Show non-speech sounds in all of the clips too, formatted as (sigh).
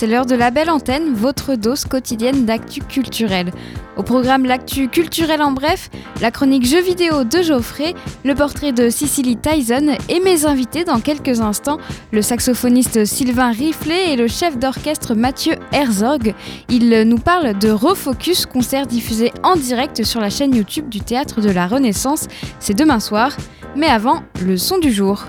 C'est l'heure de la belle antenne, votre dose quotidienne d'actu culturel. Au programme L'actu culturel en bref, la chronique jeux vidéo de Geoffrey, le portrait de Cicely Tyson et mes invités dans quelques instants, le saxophoniste Sylvain Riflet et le chef d'orchestre Mathieu Herzog. Ils nous parlent de Refocus, concert diffusé en direct sur la chaîne YouTube du Théâtre de la Renaissance. C'est demain soir. Mais avant, le son du jour.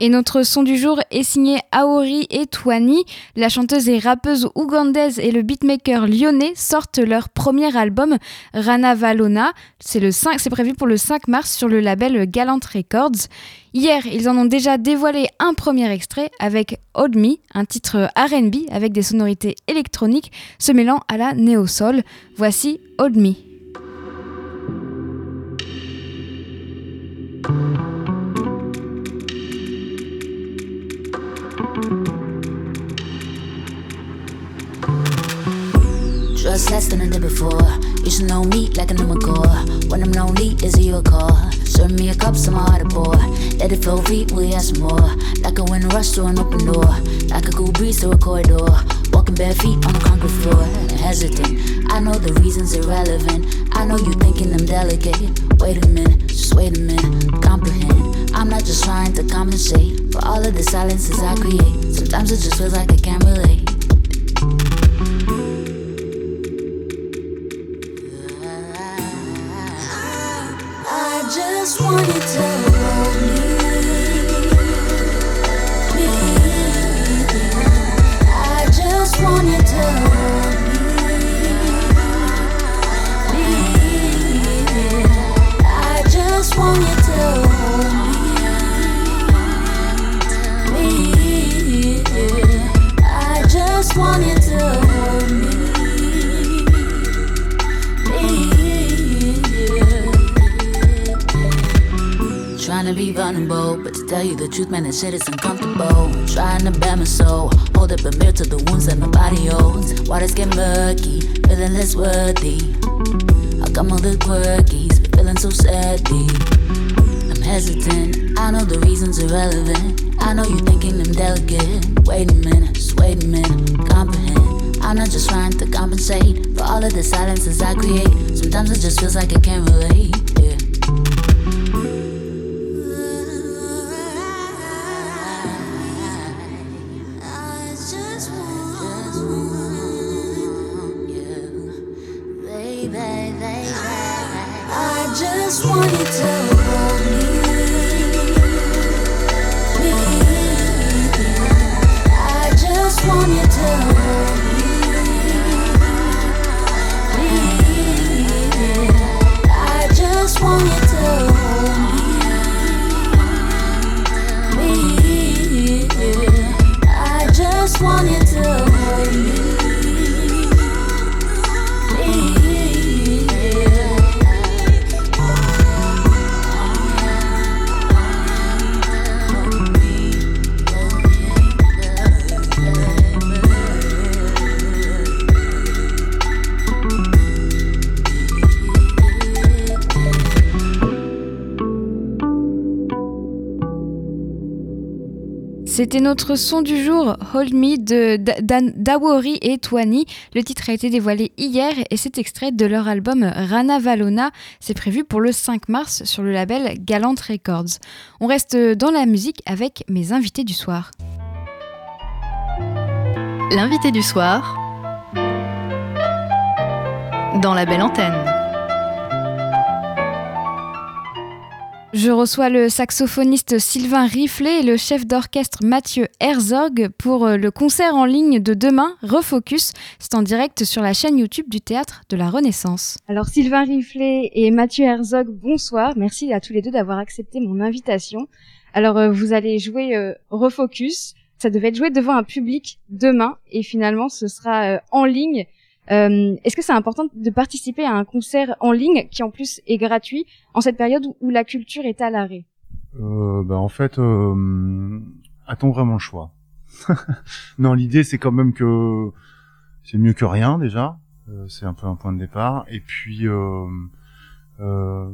Et notre son du jour est signé Aori et Twani. La chanteuse et rappeuse ougandaise et le beatmaker lyonnais sortent leur premier album, Rana Valona. C'est, le 5, c'est prévu pour le 5 mars sur le label Galant Records. Hier, ils en ont déjà dévoilé un premier extrait avec Hold Me, un titre RB avec des sonorités électroniques se mêlant à la néo-soul. Voici Hold Me. Trust less than I did before. You should know me like I a number core. When I'm lonely, is it your call? Serve me a cup, some harder pour. Let it flow free, we ask more. Like a wind rush through an open door. Like a cool breeze through a corridor. Walking bare feet on a concrete floor. Hesitant, I know the reasons irrelevant. I know you thinking I'm delicate. Wait a minute, just wait a minute. Comprehend. I'm not just trying to compensate for all of the silences I create. Sometimes it just feels like I can't relate. wanna tell but to tell you the truth, man, this shit is uncomfortable. Trying to bear my soul, hold up a mirror to the wounds that my body owns. Waters get murky, feeling less worthy. How come all the quirkies, feeling so sadly? I'm hesitant, I know the reasons irrelevant. I know you're thinking I'm delicate. Wait a minute, just wait a minute, comprehend. I'm not just trying to compensate for all of the silences I create. Sometimes it just feels like I can't relate. C'était notre son du jour, Hold Me de Dawori et Twani. Le titre a été dévoilé hier et c'est extrait de leur album Rana Valona. C'est prévu pour le 5 mars sur le label Galant Records. On reste dans la musique avec mes invités du soir. L'invité du soir dans la belle antenne. Je reçois le saxophoniste Sylvain Riflet et le chef d'orchestre Mathieu Herzog pour euh, le concert en ligne de demain, Refocus. C'est en direct sur la chaîne YouTube du Théâtre de la Renaissance. Alors Sylvain Riflet et Mathieu Herzog, bonsoir. Merci à tous les deux d'avoir accepté mon invitation. Alors euh, vous allez jouer euh, Refocus. Ça devait être joué devant un public demain et finalement ce sera en ligne. Euh, Est-ce que c'est important de participer à un concert en ligne qui en plus est gratuit en cette période où, la culture est à l'arrêt? Euh, bah, En fait, euh, a-t-on vraiment le choix? (laughs) Non, l'idée c'est quand même que c'est mieux que rien déjà. Euh, c'est un peu un point de départ. Et puis, euh, euh,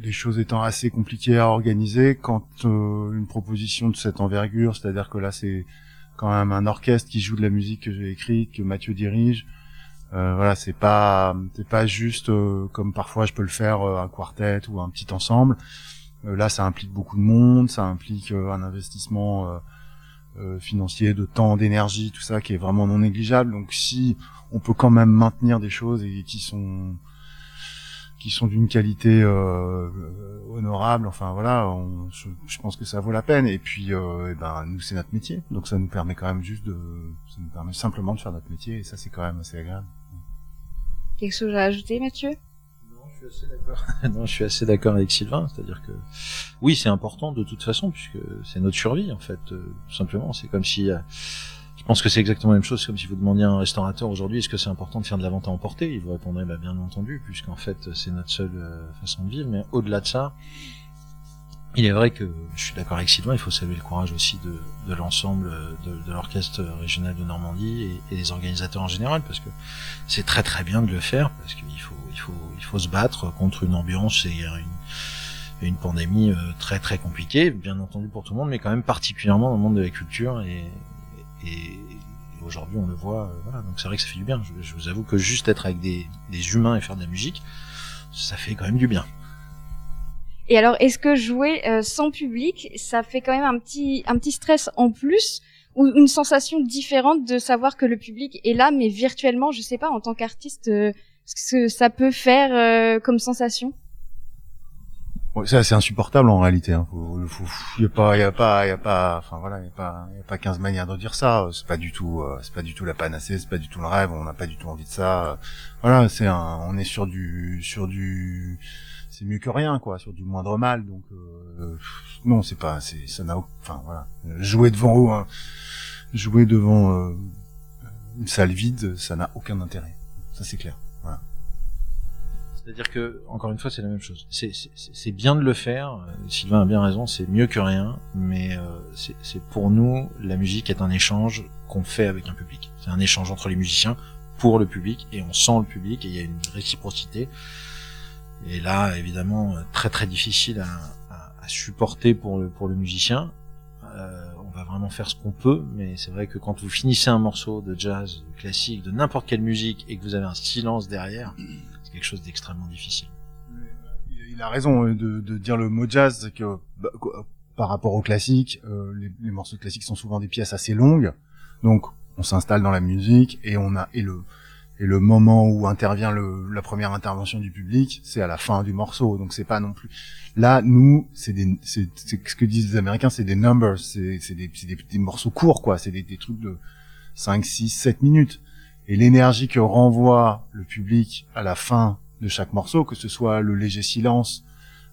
les choses étant assez compliquées à organiser, quand une proposition de cette envergure, c'est-à-dire que là c'est quand même un orchestre qui joue de la musique que j'ai écrite, que Mathieu dirige, euh, voilà, c'est pas c'est pas juste euh, comme parfois je peux le faire euh, un quartet ou un petit ensemble. là, ça implique beaucoup de monde, ça implique un investissement financier, de temps, d'énergie, tout ça qui est vraiment non négligeable. Donc, si on peut quand même maintenir des choses qui sont qui sont d'une qualité euh, honorable. Enfin voilà, je, pense que ça vaut la peine. Et puis, euh, et ben nous c'est notre métier, donc ça nous permet quand même juste de, ça nous permet simplement de faire notre métier. Et ça c'est quand même assez agréable. Quelque chose à ajouter, Mathieu? (laughs) Non, je suis assez d'accord. avec Sylvain. C'est-à-dire que oui, c'est important de toute façon puisque c'est notre survie en fait. Euh, tout simplement, c'est comme si euh, je pense que c'est exactement la même chose comme si vous demandiez à un restaurateur aujourd'hui est-ce que c'est important de faire de la vente à emporter? Il vous répondrait bah, bien entendu puisqu'en fait c'est notre seule euh, façon de vivre. Mais au-delà de ça, il est vrai que je suis d'accord avec Sylvain, il faut saluer le courage aussi de, de l'ensemble de, de l'orchestre régional de Normandie et, et, des organisateurs en général, parce que c'est très très bien de le faire, parce qu'il faut il faut il faut se battre contre une ambiance et une, une pandémie euh, très très compliquée, bien entendu pour tout le monde, mais quand même particulièrement dans le monde de la culture et, et aujourd'hui on le voit, euh, voilà, donc c'est vrai que ça fait du bien. Je, je, vous avoue que juste être avec des, des humains et faire de la musique, ça fait quand même du bien. Et alors, est-ce que jouer euh, sans public, ça fait quand même un petit, un petit stress en plus ou une sensation différente de savoir que le public est là, mais virtuellement, je sais pas, en tant qu'artiste, euh, ce que ça peut faire euh, comme sensation? Ouais, C'est insupportable en réalité. Hein. Y a pas, y a pas, y a pas, enfin voilà, il y a pas, y a pas 15 manières de dire ça. C'est pas du tout, euh, c'est pas du tout la panacée, c'est pas du tout le rêve. On n'a pas du tout envie de ça. Voilà, c'est on est sur du, sur du c'est mieux que rien quoi sur du moindre mal donc euh, non c'est pas c'est ça n'a enfin voilà. Jouer devant hein, jouer devant euh, une salle vide ça n'a aucun intérêt. Ça c'est clair voilà. C'est-à-dire que encore une fois c'est la même chose. C'est c'est bien de le faire Sylvain a bien raison c'est mieux que rien mais euh, c'est pour nous la musique est un échange qu'on fait avec un public. C'est un échange entre les musiciens pour le public et on sent le public et il y a une réciprocité et là, évidemment, très très difficile à, à, à supporter pour le, pour le musicien. Euh, on va vraiment faire ce qu'on peut, mais c'est vrai que quand vous finissez un morceau de jazz classique, de n'importe quelle musique, et que vous avez un silence derrière, c'est quelque chose d'extrêmement difficile. Il a raison euh, de, de dire le mot jazz, c'est que bah, par rapport au classique, euh, les, les, morceaux classiques sont souvent des pièces assez longues, donc on s'installe dans la musique et on a et le et le moment où intervient le, la première intervention du public, c'est à la fin du morceau. Donc c'est pas non plus. Là, nous, c'est des, c'est ce que disent les Américains, c'est des numbers, c'est des, des, des, morceaux courts, quoi. C'est des, des trucs de 5, 6, 7 minutes. Et l'énergie que renvoie le public à la fin de chaque morceau, que ce soit le léger silence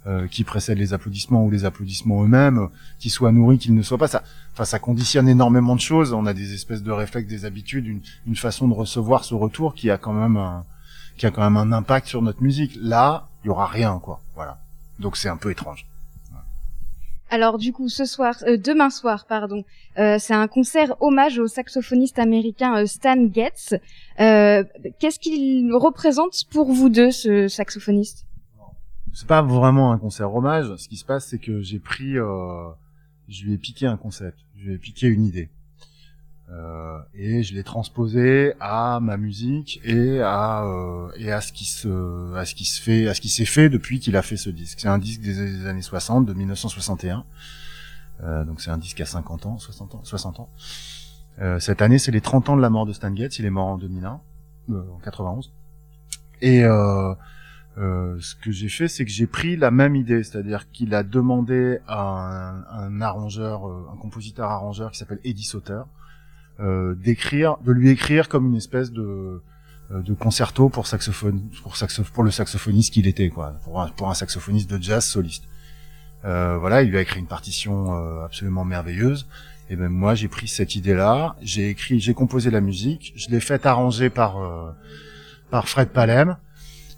euh, qui précède les applaudissements ou les applaudissements eux-mêmes, qui soient nourris, qu'ils ne soient pas. Ça, enfin, ça conditionne énormément de choses. On a des espèces de réflexes, des habitudes, une, une façon de recevoir ce retour qui a quand même un, qui a quand même un impact sur notre musique. Là, il y aura rien, quoi. Voilà. Donc c'est un peu étrange. Alors du coup, ce soir, euh, demain soir, pardon, euh, c'est un concert hommage au saxophoniste américain euh, Stan Getz. Euh, Qu'est-ce qu'il représente pour vous deux, ce saxophoniste? C'est pas vraiment un concert hommage. Ce qui se passe, c'est que j'ai pris, euh, je lui ai piqué un concept, je lui ai piqué une idée, euh, et je l'ai transposé à ma musique et à euh, et à ce qui se à ce qui se fait à ce qui s'est fait depuis qu'il a fait ce disque. C'est un disque des années 60, de 1961. Euh, donc c'est un disque à 50 ans, 60 ans, 60 ans. Euh, cette année, c'est les 30 ans de la mort de Stan Getz. Il est mort en 2001, euh, en 91. Et Euh, ce que j'ai fait, c'est que j'ai pris la même idée, c'est-à-dire qu'il a demandé à un, arrangeur, euh, un compositeur arrangeur qui s'appelle Eddie Sauter, euh, d'écrire, de lui écrire comme une espèce de euh, de concerto pour saxophone, pour pour le saxophoniste qu'il était, quoi, pour un, saxophoniste de jazz soliste. Euh, voilà, il lui a écrit une partition euh, absolument merveilleuse. Et ben moi, j'ai pris cette idée-là, j'ai écrit, j'ai composé la musique, je l'ai fait arranger par euh, par Fred Palem,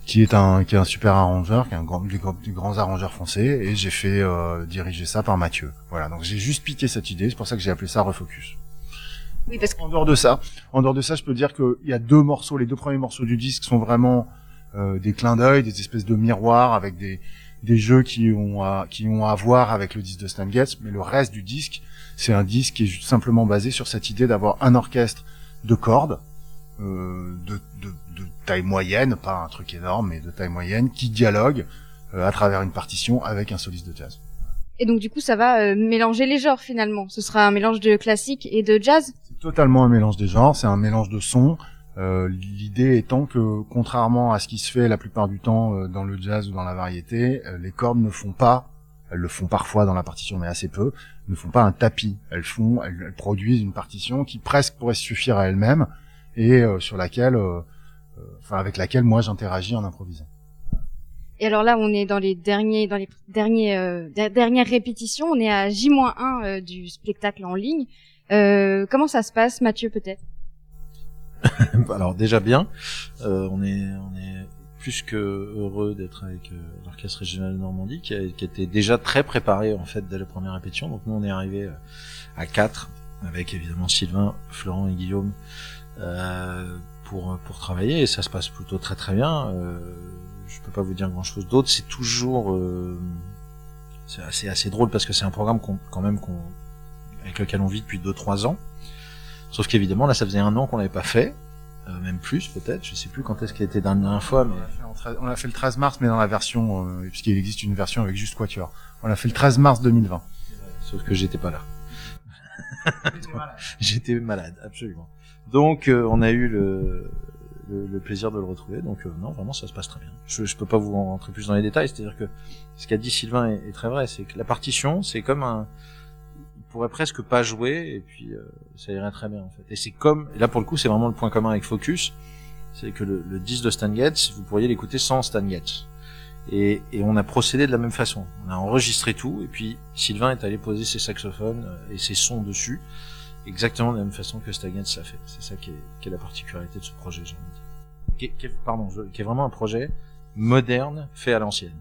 qui est un qui est un super arrangeur, qui est un grand des, grands- des grands arrangeurs français, et j'ai fait euh, diriger ça par Mathieu. Voilà, donc j'ai juste piqué cette idée, c'est pour ça que j'ai appelé ça Refocus. Oui, parce que En dehors de ça, en dehors de ça, je peux dire qu'il y a deux morceaux, les deux premiers morceaux du disque sont vraiment euh, des clins d'œil, des espèces de miroirs avec des des jeux qui ont à, qui ont à voir avec le disque de Stan Getz, mais le reste du disque, c'est un disque qui est juste simplement basé sur cette idée d'avoir un orchestre de cordes euh, de, de, de taille moyenne, pas un truc énorme, mais de taille moyenne, qui dialogue euh, à travers une partition avec un soliste de jazz. et donc du coup ça va euh, mélanger les genres finalement. Ce sera un mélange de classique et de jazz. C'est totalement un mélange des genres, c'est un mélange de sons. Euh, L'idée étant que, contrairement à ce qui se fait la plupart du temps euh, dans le jazz ou dans la variété, les cordes ne font pas, elles le font parfois dans la partition mais assez peu, ne font pas un tapis. Elles font, elles, elles produisent une partition qui presque pourrait suffire à elle-même et sur laquelle, enfin avec laquelle moi j'interagis en improvisant. Et alors là on est dans les derniers dans les derniers euh, der- dernières répétitions. On est à J-1 euh, du spectacle en ligne. Euh, comment ça se passe, Mathieu peut-être? (laughs) Alors déjà bien, euh, on est on est plus que heureux d'être avec euh, l'orchestre régional de Normandie qui, a- qui était déjà très préparé en fait dès la première répétition. Donc nous on est arrivé euh, à quatre avec évidemment Sylvain, Florent et Guillaume euh, pour pour travailler et ça se passe plutôt très très bien. Euh, je peux pas vous dire grand chose d'autre. C'est toujours euh, c'est assez assez drôle parce que c'est un programme qu'on quand même qu'on avec lequel on vit depuis deux trois ans. Sauf qu'évidemment, là, ça faisait un an qu'on l'avait pas fait, euh, même plus peut-être. Je sais plus quand est-ce qu'il a été la dernière fois, mais On l'a fait le 13 mars, mais dans la version, euh, puisqu'il existe une version avec juste quatuor. On l'a fait le 13 mars 2020. sauf que j'étais pas là. J'étais malade, (laughs) absolument. Donc, euh, on a eu le, le, le plaisir de le retrouver. Donc, euh, non, vraiment, ça se passe très bien. Je, je peux pas vous rentrer plus dans les détails. C'est-à-dire que ce qu'a dit Sylvain est, est très vrai. C'est que la partition, c'est comme un, il pourrait presque pas jouer et puis euh, ça irait très bien en fait. Et c'est comme, là pour le coup, c'est vraiment le point commun avec Focus, c'est que le, le disque de Stan Getz, vous pourriez l'écouter sans Stan Getz. Et, et on a procédé de la même façon. On a enregistré tout, et puis Sylvain est allé poser ses saxophones euh, et ses sons dessus, exactement de la même façon que Stan Getz l'a fait. C'est ça qui est, qui est la particularité de ce projet, j'ai envie de dire. Pardon, qui est vraiment un projet moderne, fait à l'ancienne.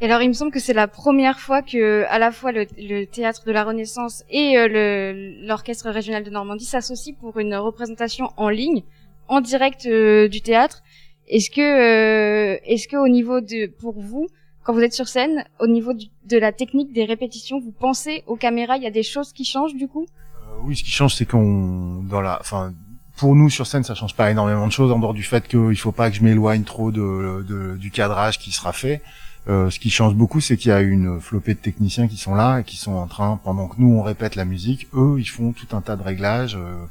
Et alors, il me semble que c'est la première fois que, à la fois le, le théâtre de la Renaissance et euh, l'orchestre régional de Normandie s'associent pour une représentation en ligne, en direct euh, du théâtre. Est-ce que, euh, est-ce que au niveau de, pour vous, quand vous êtes sur scène, au niveau de la technique des répétitions, vous pensez aux caméras, il y a des choses qui changent du coup? Euh, oui, ce qui change, c'est qu'on, dans la, enfin, pour nous sur scène, ça change pas énormément de choses en dehors du fait qu'il faut pas que je m'éloigne trop de, de- du cadrage qui sera fait. Euh, ce qui change beaucoup, c'est qu'il y a une flopée de techniciens qui sont là et qui sont en train, pendant que nous on répète la musique, eux ils font tout un tas de réglages euh,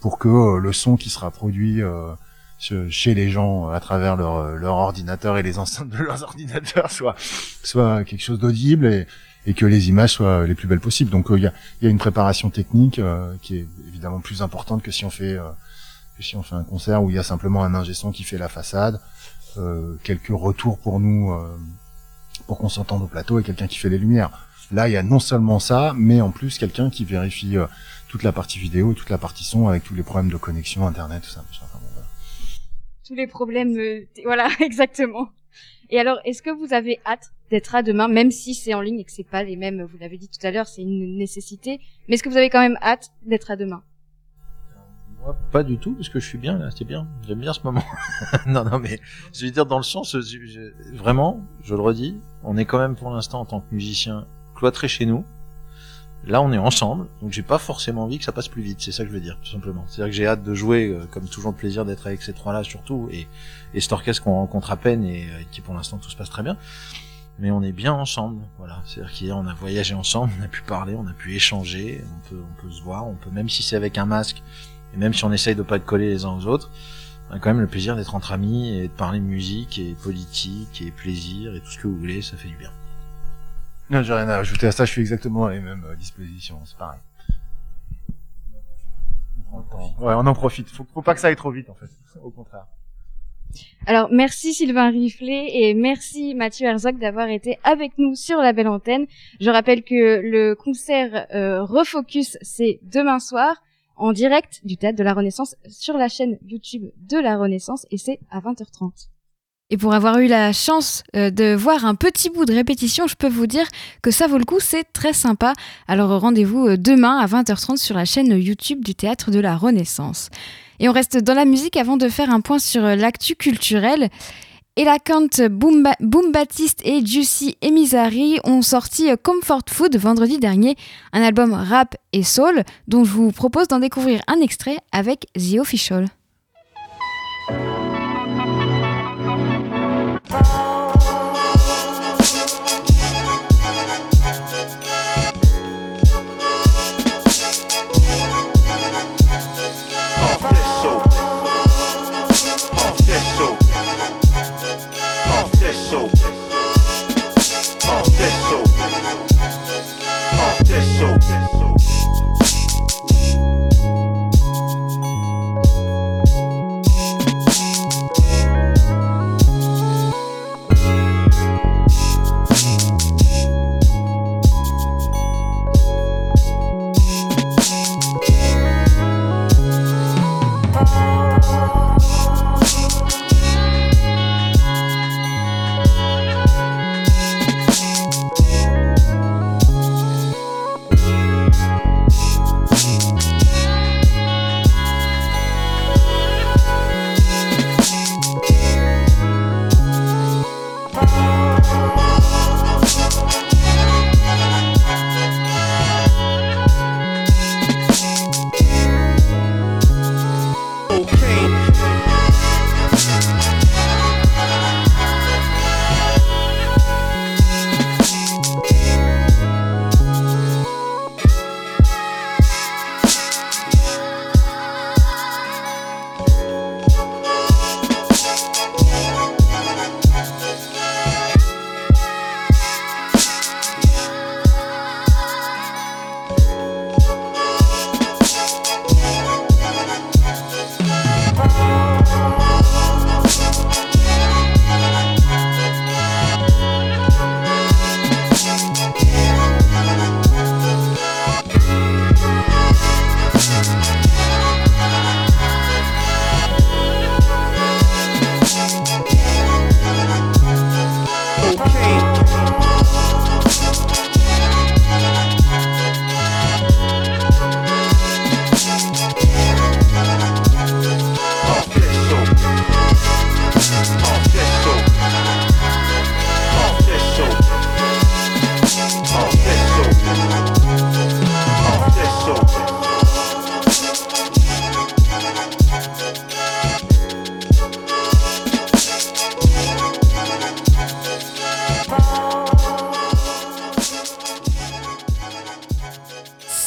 pour que euh, le son qui sera produit euh, chez les gens euh, à travers leur, euh, leur ordinateur et les (laughs) enceintes de leurs ordinateurs soit soit quelque chose d'audible et, et que les images soient les plus belles possibles. Donc euh, il y, a, y a une préparation technique euh, qui est évidemment plus importante que si on fait euh, que si on fait un concert où il y a simplement un ingé son qui fait la façade, quelques retours pour nous pour qu'on s'entende au plateau et quelqu'un qui fait les lumières. Là, il y a non seulement ça, mais en plus quelqu'un qui vérifie toute la partie vidéo toute la partie son avec tous les problèmes de connexion, internet, tout ça. voilà. Tous les problèmes, euh, voilà, (laughs) exactement. Et alors, est-ce que vous avez hâte d'être à demain, même si c'est en ligne et que c'est pas les mêmes, vous l'avez dit tout à l'heure, c'est une nécessité, mais est-ce que vous avez quand même hâte d'être à demain? Moi, pas du tout, parce que je suis bien là, c'est bien. J'aime bien ce moment. (laughs) non, non, mais je veux dire dans le sens, vraiment, je le redis, on est quand même pour l'instant en tant que musicien cloîtré chez nous. Là, on est ensemble, donc j'ai pas forcément envie que ça passe plus vite. C'est ça que je veux dire, tout simplement. C'est-à-dire que j'ai hâte de jouer, euh, comme toujours le plaisir d'être avec ces trois-là surtout, et, et cet orchestre qu'on rencontre à peine et euh, qui pour l'instant tout se passe très bien. Mais on est bien ensemble, voilà. C'est-à-dire qu'hier on a voyagé ensemble, (laughs) on a pu parler, on a pu échanger, on peut, on peut se voir, on peut même si c'est avec un masque, et même si on essaye de pas être collés les uns aux autres, a quand même le plaisir d'être entre amis et de parler musique et politique et plaisir et tout ce que vous voulez, ça fait du bien. Non, j'ai rien à ajouter à ça, je suis exactement à les mêmes euh, dispositions, c'est pareil. Ouais, on en profite. Faut, faut pas que ça aille trop vite, en fait. Au contraire. Alors merci Sylvain Riflet et merci Mathieu Herzog d'avoir été avec nous sur la belle antenne. Je rappelle que le concert euh, Refocus c'est demain soir en direct du théâtre de la Renaissance sur la chaîne YouTube de la Renaissance et c'est à 20h30. Et pour avoir eu la chance euh, de voir un petit bout de répétition, je peux vous dire que ça vaut le coup, c'est très sympa. Alors rendez-vous euh, demain à 20h30 sur la chaîne YouTube du Théâtre de la Renaissance. Et on reste dans la musique avant de faire un point sur euh, l'actu culturel. Elakant Boom, Boom Baptiste et Juicy Emizari ont sorti Comfort Food vendredi dernier, un album rap et soul dont je vous propose d'en découvrir un extrait avec The Official. far.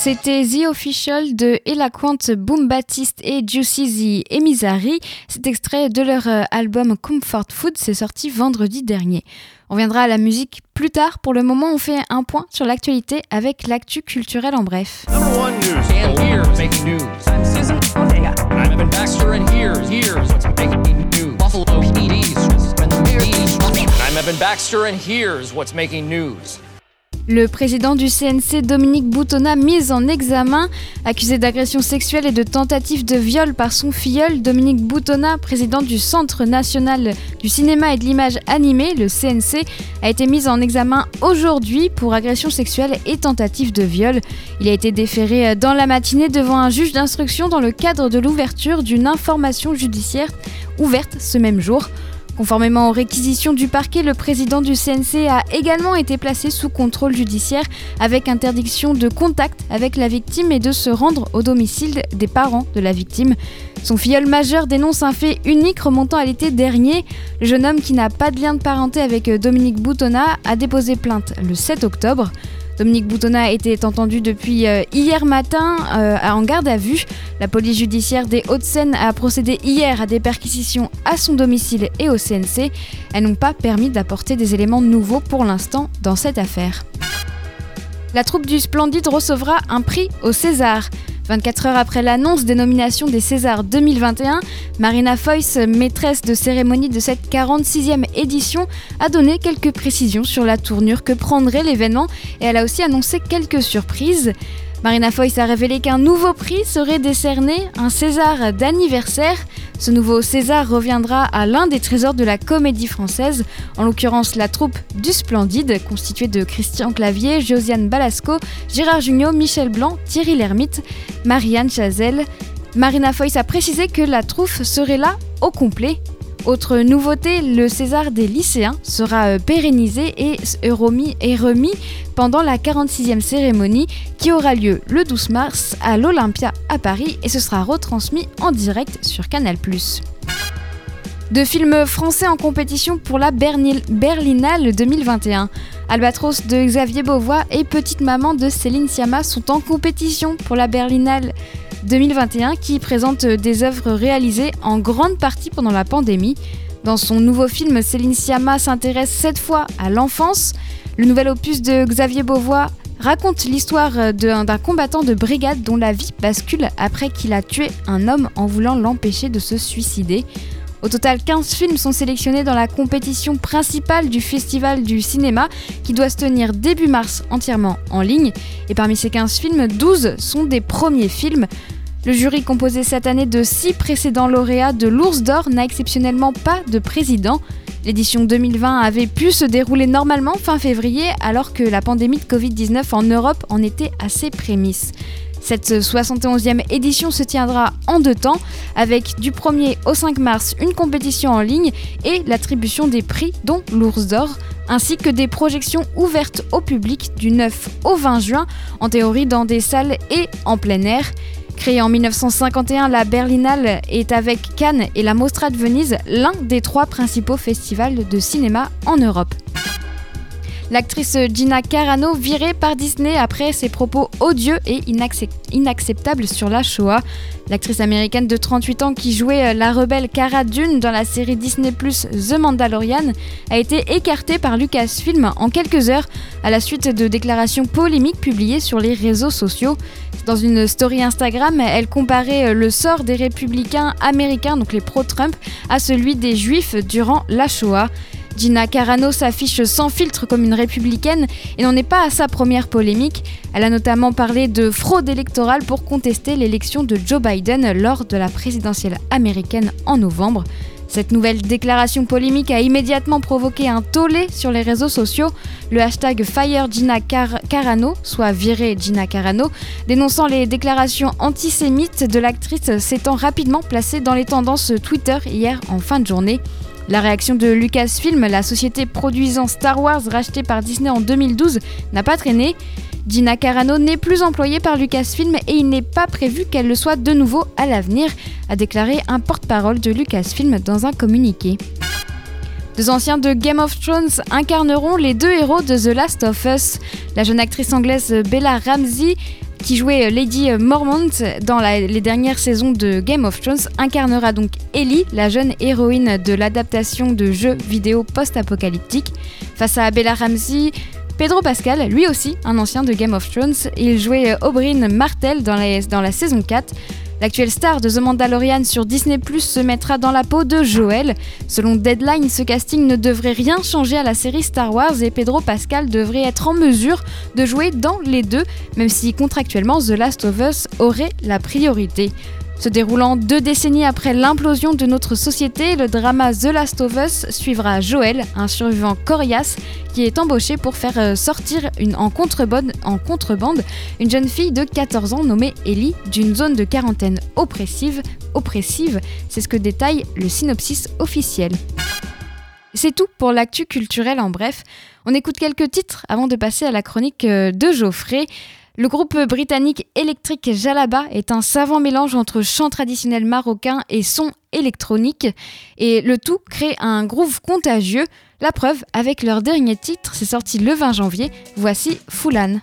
C'était The Official de Elaquant Boom Baptiste et Juicy The Emizari. Cet extrait de leur euh, album Comfort Food, c'est sorti vendredi dernier. On viendra à la musique plus tard. Pour le moment, on fait un point sur l'actualité avec l'actu culturel en bref. Baxter and here's what's making news? Le président du CNC, Dominique Boutonna, mis en examen, accusé d'agression sexuelle et de tentative de viol par son filleul. Dominique Boutonna, président du Centre national du cinéma et de l'image animée, le CNC, a été mis en examen aujourd'hui pour agression sexuelle et tentative de viol. Il a été déféré dans la matinée devant un juge d'instruction dans le cadre de l'ouverture d'une information judiciaire ouverte ce même jour. Conformément aux réquisitions du parquet, le président du CNC a également été placé sous contrôle judiciaire avec interdiction de contact avec la victime et de se rendre au domicile des parents de la victime. Son filleul majeur dénonce un fait unique remontant à l'été dernier. Le jeune homme qui n'a pas de lien de parenté avec Dominique Boutonna a déposé plainte le 7 octobre. Dominique Boutonnat était entendu depuis euh, hier matin euh, en garde à vue. La police judiciaire des Hauts-de-Seine a procédé hier à des perquisitions à son domicile et au CNC. Elles n'ont pas permis d'apporter des éléments nouveaux pour l'instant dans cette affaire. La troupe du Splendide recevra un prix au César. 24 heures après l'annonce des nominations des Césars 2021, Marina Foyce, maîtresse de cérémonie de cette 46e édition, a donné quelques précisions sur la tournure que prendrait l'événement et elle a aussi annoncé quelques surprises. Marina Foyce a révélé qu'un nouveau prix serait décerné, un César d'anniversaire. Ce nouveau César reviendra à l'un des trésors de la comédie française, en l'occurrence la troupe du Splendide, constituée de Christian Clavier, Josiane Balasco, Gérard Jugnot, Michel Blanc, Thierry Lhermitte, Marianne Chazelle. Marina Foyce a précisé que la troupe serait là au complet autre nouveauté, le César des lycéens sera euh, pérennisé et remis, remis pendant la 46e cérémonie qui aura lieu le 12 mars à l'Olympia à Paris et ce sera retransmis en direct sur Canal+. De films français en compétition pour la Berlinale 2021. Albatros de Xavier Beauvois et Petite Maman de Céline Sciamma sont en compétition pour la Berlinale 2021 qui présente des œuvres réalisées en grande partie pendant la pandémie. Dans son nouveau film, Céline Sciamma s'intéresse cette fois à l'enfance. Le nouvel opus de Xavier Beauvois raconte l'histoire d'un combattant de brigade dont la vie bascule après qu'il a tué un homme en voulant l'empêcher de se suicider. Au total, 15 films sont sélectionnés dans la compétition principale du Festival du cinéma qui doit se tenir début mars entièrement en ligne. Et parmi ces 15 films, 12 sont des premiers films. Le jury composé cette année de 6 précédents lauréats de l'Ours d'Or n'a exceptionnellement pas de président. L'édition 2020 avait pu se dérouler normalement fin février alors que la pandémie de Covid-19 en Europe en était à ses prémices. Cette 71e édition se tiendra en deux temps, avec du 1er au 5 mars une compétition en ligne et l'attribution des prix, dont l'Ours d'Or, ainsi que des projections ouvertes au public du 9 au 20 juin, en théorie dans des salles et en plein air. Créée en 1951, la Berlinale est avec Cannes et la Mostra de Venise l'un des trois principaux festivals de cinéma en Europe. L'actrice Gina Carano virée par Disney après ses propos odieux et inacceptables sur la Shoah. L'actrice américaine de 38 ans qui jouait euh, la rebelle Cara Dune dans la série Disney Plus The Mandalorian a été écartée par Lucasfilm en quelques heures à la suite de déclarations polémiques publiées sur les réseaux sociaux. Dans une story Instagram, elle comparait euh, le sort des républicains américains, donc les pro-Trump, à celui des juifs durant la Shoah. Gina Carano s'affiche sans filtre comme une républicaine et n'en est pas à sa première polémique. Elle a notamment parlé de fraude électorale pour contester l'élection de Joe Biden lors de la présidentielle américaine en novembre. Cette nouvelle déclaration polémique a immédiatement provoqué un tollé sur les réseaux sociaux. Le hashtag Fire Gina Carano, soit viré Gina Carano, dénonçant les déclarations antisémites de l'actrice, s'étant rapidement placé dans les tendances Twitter hier en fin de journée. La réaction de Lucasfilm, la société produisant Star Wars rachetée par Disney en 2012, n'a pas traîné. Gina Carano n'est plus employée par Lucasfilm et il n'est pas prévu qu'elle le soit de nouveau à l'avenir, a déclaré un porte-parole de Lucasfilm dans un communiqué. Deux anciens de Game of Thrones incarneront les deux héros de The Last of Us. La jeune actrice anglaise Bella Ramsey qui jouait Lady Mormont dans les dernières saisons de Game of Thrones, incarnera donc Ellie, la jeune héroïne de l'adaptation de jeux vidéo post-apocalyptique. Face à Bella Ramsey, Pedro Pascal, lui aussi un ancien de Game of Thrones, il jouait Oberyn Martell dans, dans la saison 4. L'actuelle star de The Mandalorian sur Disney Plus se mettra dans la peau de Joël. Selon Deadline, ce casting ne devrait rien changer à la série Star Wars et Pedro Pascal devrait être en mesure de jouer dans les deux, même si contractuellement The Last of Us aurait la priorité. Se déroulant deux décennies après l'implosion de notre société, le drama The Last of Us suivra Joël, un survivant coriace qui est embauché pour faire euh, sortir une, en, contrebande, en contrebande une jeune fille de 14 ans nommée Ellie d'une zone de quarantaine oppressive. oppressive C'est ce que détaille le synopsis officiel. C'est tout pour l'actu culturel en bref. On écoute quelques titres avant de passer à la chronique euh, de Geoffrey. Le groupe britannique Electric Jalaba est un savant mélange entre chant traditionnel marocain et son électronique, et le tout crée un groove contagieux. La preuve, avec leur dernier titre, c'est sorti le 20 janvier, voici Foulane.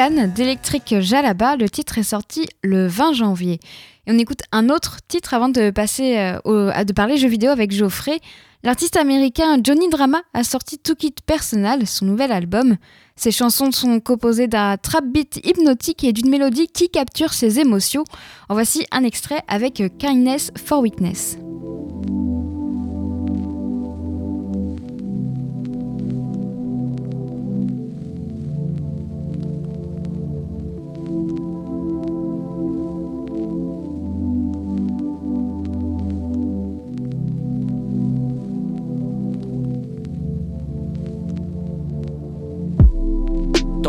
Foulane d'Electric Jalaba. Le titre est sorti le 20 janvier. Et on écoute un autre titre avant de passer à de parler jeux vidéo avec Geoffrey. L'artiste américain Johnny Drama a sorti To Kit Personal, son nouvel album. Ses chansons sont composées d'un trap beat hypnotique et d'une mélodie qui capture ses émotions. En voici un extrait avec Kindness for Weakness.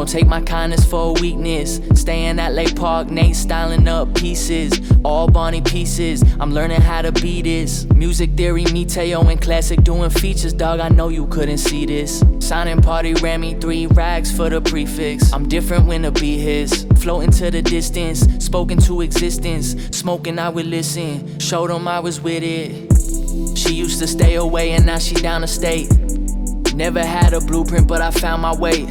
Don't take my kindness for weakness. Staying at Lake Park, Nate styling up pieces. All Bonnie pieces. I'm learning how to be this. Music theory, me, Teo, and classic doing features, dog. I know you couldn't see this. Signing party ran me three rags for the prefix. I'm different when the beat hits. Floating to the distance, spoken to existence. Smoking, I would listen. Showed them I was with it. She used to stay away and now she down the state. Never had a blueprint, but I found my way.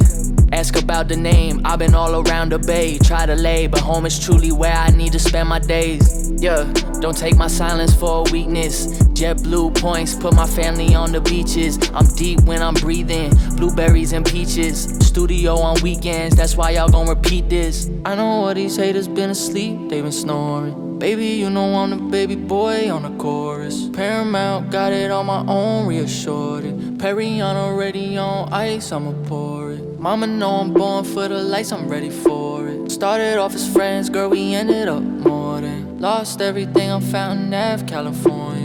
Ask about the name, I've been all around the bay. Try to lay, but home is truly where I need to spend my days. Yeah, don't take my silence for a weakness. Jet blue points, put my family on the beaches. I'm deep when I'm breathing, blueberries and peaches. Studio on weekends, that's why y'all gon' repeat this. I know all these haters been asleep, they been snoring. Baby, you know I'm the baby boy on the chorus. Paramount, got it on my own, reassured it. Perry on already on ice, I'ma pour it. Mama know I'm born for the lights, I'm ready for it. Started off as friends, girl, we ended up more than. Lost everything on Fountain Ave, California.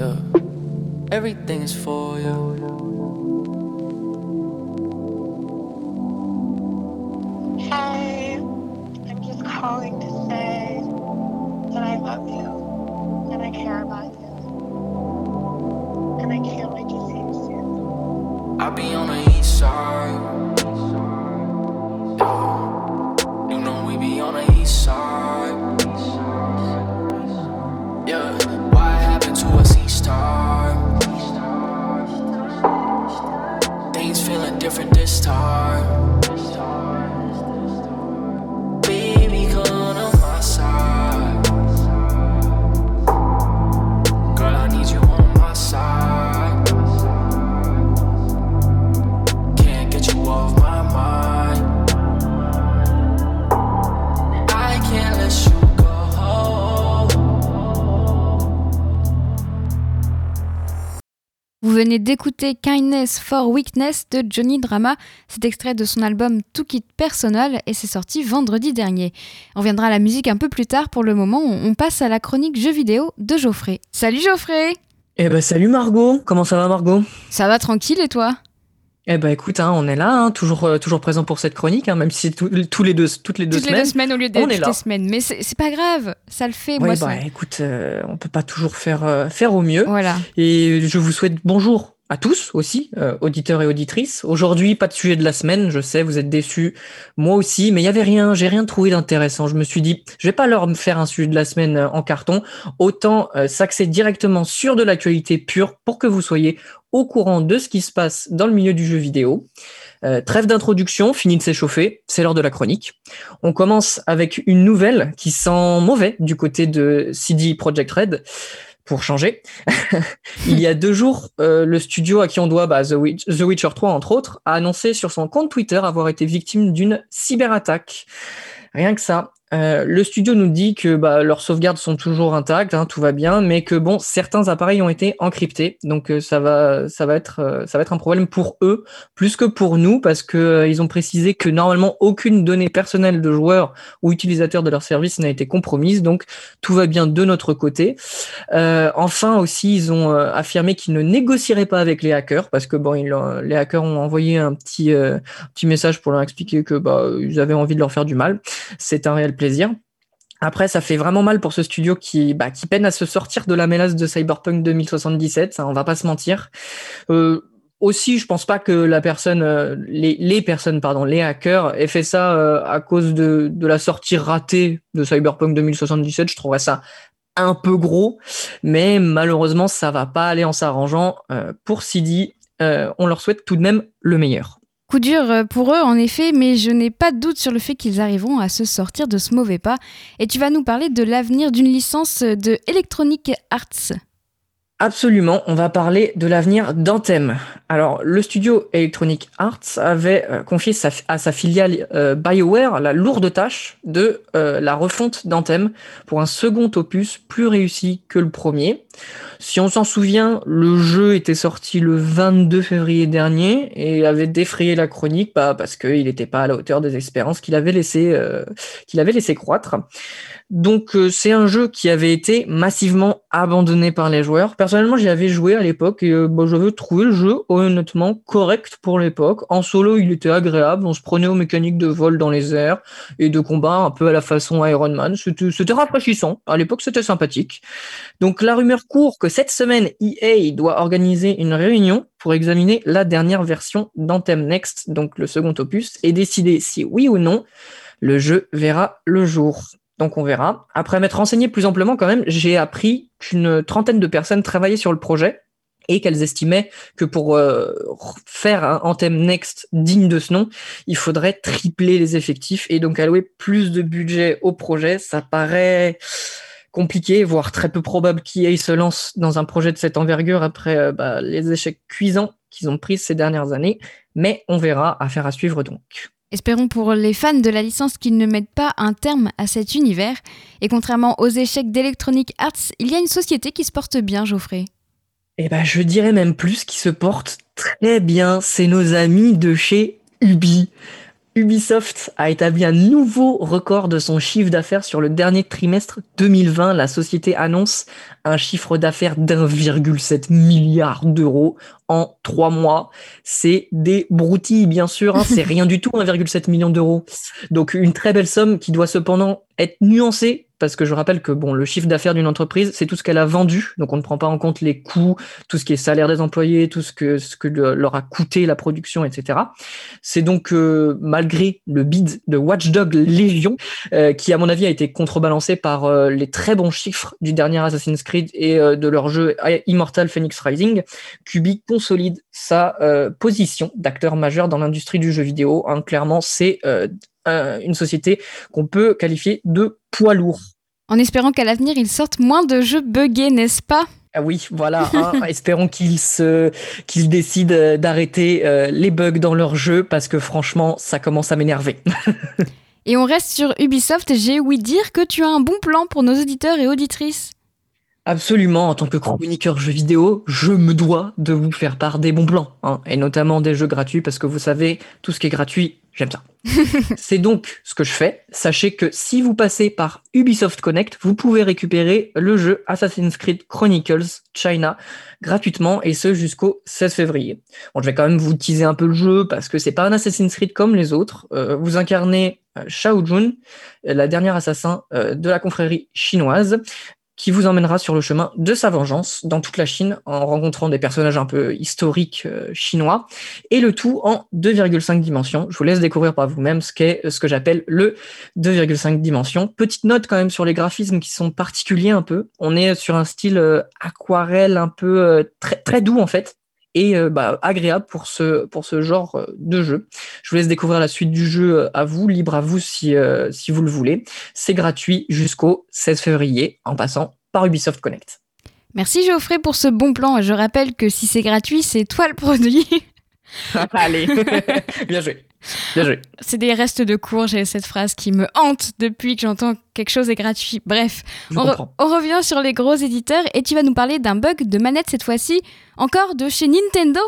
Yeah, everything is for you. Hey, I'm just calling to say that I love you and I care about you. And I can't wait to see you soon. I be on the east side. Venez d'écouter Kindness for Weakness de Johnny Drama. C'est extrait de son album To Kit Personal et c'est sorti vendredi dernier. On viendra à la musique un peu plus tard. Pour le moment, on passe à la chronique jeux vidéo de Geoffrey. Salut Geoffrey Eh ben salut Margot, comment ça va Margot? Ça va tranquille et toi? Eh ben écoute, hein, on est là, hein, toujours, euh, toujours présent pour cette chronique, hein, même si c'est tout- tous les deux, toutes les deux Toutes semaines. les deux semaines au lieu d'être on est là. semaines. Mais c'est pas grave, ça le fait. Ouais, Moi, bah ça- écoute, euh, on peut pas toujours faire, euh, faire au mieux. Voilà. Et je vous souhaite bonjour à tous aussi, euh, auditeurs et auditrices. Aujourd'hui, pas de sujet de la semaine, je sais, vous êtes déçus, moi aussi, mais il y avait rien, j'ai rien trouvé d'intéressant. Je me suis dit, je vais pas leur faire un sujet de la semaine euh, en carton, autant euh, directement sur de l'actualité pure pour que vous soyez au courant de ce qui se passe dans le milieu du jeu vidéo. Euh, trêve d'introduction, fini de s'échauffer, c'est l'heure de la chronique. On commence avec une nouvelle qui sent mauvais du côté de CD Projekt Red. Pour changer, (laughs) il y a deux jours, euh, le studio à qui on doit bah, The, The Witcher 3, entre autres, a annoncé sur son compte Twitter avoir été victime d'une cyberattaque. Rien que ça. Euh, le studio nous dit que bah, leurs sauvegardes sont toujours intactes, hein, tout va bien, mais que bon, certains appareils ont été encryptés, donc euh, ça va, ça va être, euh, ça va être un problème pour eux plus que pour nous, parce que euh, ils ont précisé que normalement aucune donnée personnelle de joueurs ou utilisateurs de leur service n'a été compromise, donc tout va bien de notre côté. Euh, enfin aussi, ils ont affirmé qu'ils ne négocieraient pas avec les hackers, parce que bon, ils, les hackers ont envoyé un petit, petit message pour leur expliquer que bah, ils avaient envie de leur faire du mal. C'est un réel plaisir. Après, ça fait vraiment mal pour ce studio qui, bah, peine à se sortir de la mélasse de Cyberpunk 2077, ça, on va pas se mentir. Euh, aussi, je pense pas que la personne, euh, les, personnes, pardon, les hackers aient fait ça euh, à cause de, la sortie ratée de Cyberpunk 2077. Je trouverais ça un peu gros, mais malheureusement, ça va pas aller en s'arrangeant. Pour CD, on leur souhaite tout de même le meilleur. Coup dur euh, pour eux, en effet, mais je n'ai pas de doute sur le fait qu'ils arriveront à se sortir de ce mauvais pas. Et tu vas nous parler de l'avenir d'une licence de Electronic Arts. Absolument, on va parler de l'avenir d'Anthem. Alors, le studio Electronic Arts avait euh, confié à sa filiale euh, BioWare la lourde tâche de la refonte d'Anthem pour un second opus plus réussi que le premier. Si on s'en souvient, le jeu était sorti le 22 février dernier et avait défrayé la chronique bah, parce qu'il n'était pas à la hauteur des espérances qu'il avait laissé qu'il avait laissé croître. Donc euh, c'est un jeu qui avait été massivement abandonné par les joueurs. Personnellement, j'y avais joué à l'époque et euh, bah, j'avais trouvé le jeu honnêtement correct pour l'époque. En solo, il était agréable, on se prenait aux mécaniques de vol dans les airs et de combat un peu à la façon Iron Man. C'était rafraîchissant. À l'époque, c'était sympathique. Donc la rumeur court que cette semaine, EA doit organiser une réunion pour examiner la dernière version d'Anthem Next, donc le second opus, et décider si oui ou non le jeu verra le jour. Donc on verra. Après m'être renseigné plus amplement quand même, j'ai appris qu'une trentaine de personnes travaillaient sur le projet et qu'elles estimaient que pour euh, faire un Anthem Next digne de ce nom, il faudrait tripler les effectifs et donc allouer plus de budget au projet. Ça paraît compliqué, voire très peu probable qu'EA se lance dans un projet de cette envergure après euh, bah, les échecs cuisants qu'ils ont pris ces dernières années, mais on verra, affaire à suivre donc. Espérons pour les fans de la licence qu'ils ne mettent pas un terme à cet univers. Et contrairement aux échecs d'Electronic Arts, il y a une société qui se porte bien, Geoffrey. Eh ben, je dirais même plus qui se porte très bien. C'est nos amis de chez Ubi. Ubisoft a établi un nouveau record de son chiffre d'affaires sur le dernier trimestre 2020. La société annonce un chiffre d'affaires d'1,7 milliard d'euros en trois mois. C'est des broutilles, bien sûr. Hein. C'est rien du tout, 1,7 million d'euros. Donc une très belle somme qui doit cependant être nuancée parce que je rappelle que bon, le chiffre d'affaires d'une entreprise, c'est tout ce qu'elle a vendu, donc on ne prend pas en compte les coûts, tout ce qui est salaire des employés, tout ce que ce que leur a coûté la production, etc. C'est donc euh, malgré le bid de Watchdog Legion, euh, qui à mon avis a été contrebalancé par euh, les très bons chiffres du dernier Assassin's Creed et de leur jeu Immortal Phoenix Rising, Kubi consolide sa position d'acteur majeur dans l'industrie du jeu vidéo. Hein, clairement, c'est une société qu'on peut qualifier de poids lourd. En espérant qu'à l'avenir, ils sortent moins de jeux buggés, n'est-ce pas? Ah oui, voilà. Hein. (laughs) espérons qu'ils se, qu'ils décident euh, d'arrêter euh, les bugs dans leur jeu parce que franchement, ça commence à m'énerver. (laughs) et on reste sur Ubisoft. J'ai ouï dire que tu as un bon plan pour nos auditeurs et auditrices. Absolument, en tant que chroniqueur jeux vidéo, je me dois de vous faire part des bons plans, hein, et notamment des jeux gratuits, parce que vous savez, tout ce qui est gratuit, j'aime ça. (laughs) C'est donc ce que je fais. Sachez que si vous passez par Ubisoft Connect, vous pouvez récupérer le jeu Assassin's Creed Chronicles China gratuitement, et ce jusqu'au 16 février. Bon, je vais quand même vous teaser un peu le jeu, parce que c'est pas un Assassin's Creed comme les autres. Euh, vous incarnez euh, Shao Jun, la dernière assassin euh, de la confrérie chinoise qui vous emmènera sur le chemin de sa vengeance dans toute la Chine en rencontrant des personnages un peu historiques euh, chinois et le tout en 2,5 dimensions. Je vous laisse découvrir par vous-même ce qu'est ce que j'appelle le 2,5 dimensions. Petite note quand même sur les graphismes qui sont particuliers un peu. On est sur un style euh, aquarelle un peu euh, très très doux en fait et euh, bah, agréable pour ce, pour ce genre euh, de jeu. Je vous laisse découvrir la suite du jeu euh, à vous, libre à vous si, si vous le voulez. C'est gratuit jusqu'au 16 février en passant par Ubisoft Connect. Merci Geoffrey pour ce bon plan. Je rappelle que si c'est gratuit, c'est toi le produit. (laughs) Allez, (laughs) bien joué. (laughs) C'est des restes de cours, j'ai cette phrase qui me hante depuis que j'entends quelque chose est gratuit. Bref, on, revient sur les gros éditeurs et tu vas nous parler d'un bug de manette cette fois-ci, encore de chez Nintendo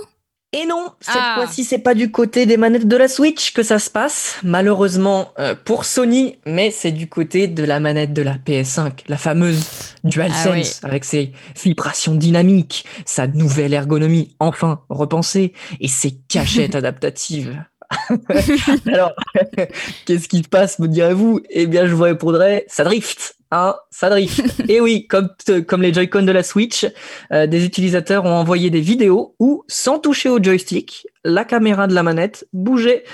et non, cette ah. fois-ci, c'est pas du côté des manettes de la Switch que ça se passe, malheureusement euh, pour Sony, mais c'est du côté de la manette de la PS5, la fameuse DualSense, ah avec ses vibrations dynamiques, sa nouvelle ergonomie enfin repensée, et ses cachettes (laughs) adaptatives. (laughs) Alors, (laughs) qu'est-ce qui se passe, me direz-vous? Eh bien, je vous répondrai, ça drift. Hein, ça drift. (laughs) Et oui, comme, comme les Joy-Con de la Switch, euh, des utilisateurs ont envoyé des vidéos où, sans toucher au joystick, la caméra de la manette bougeait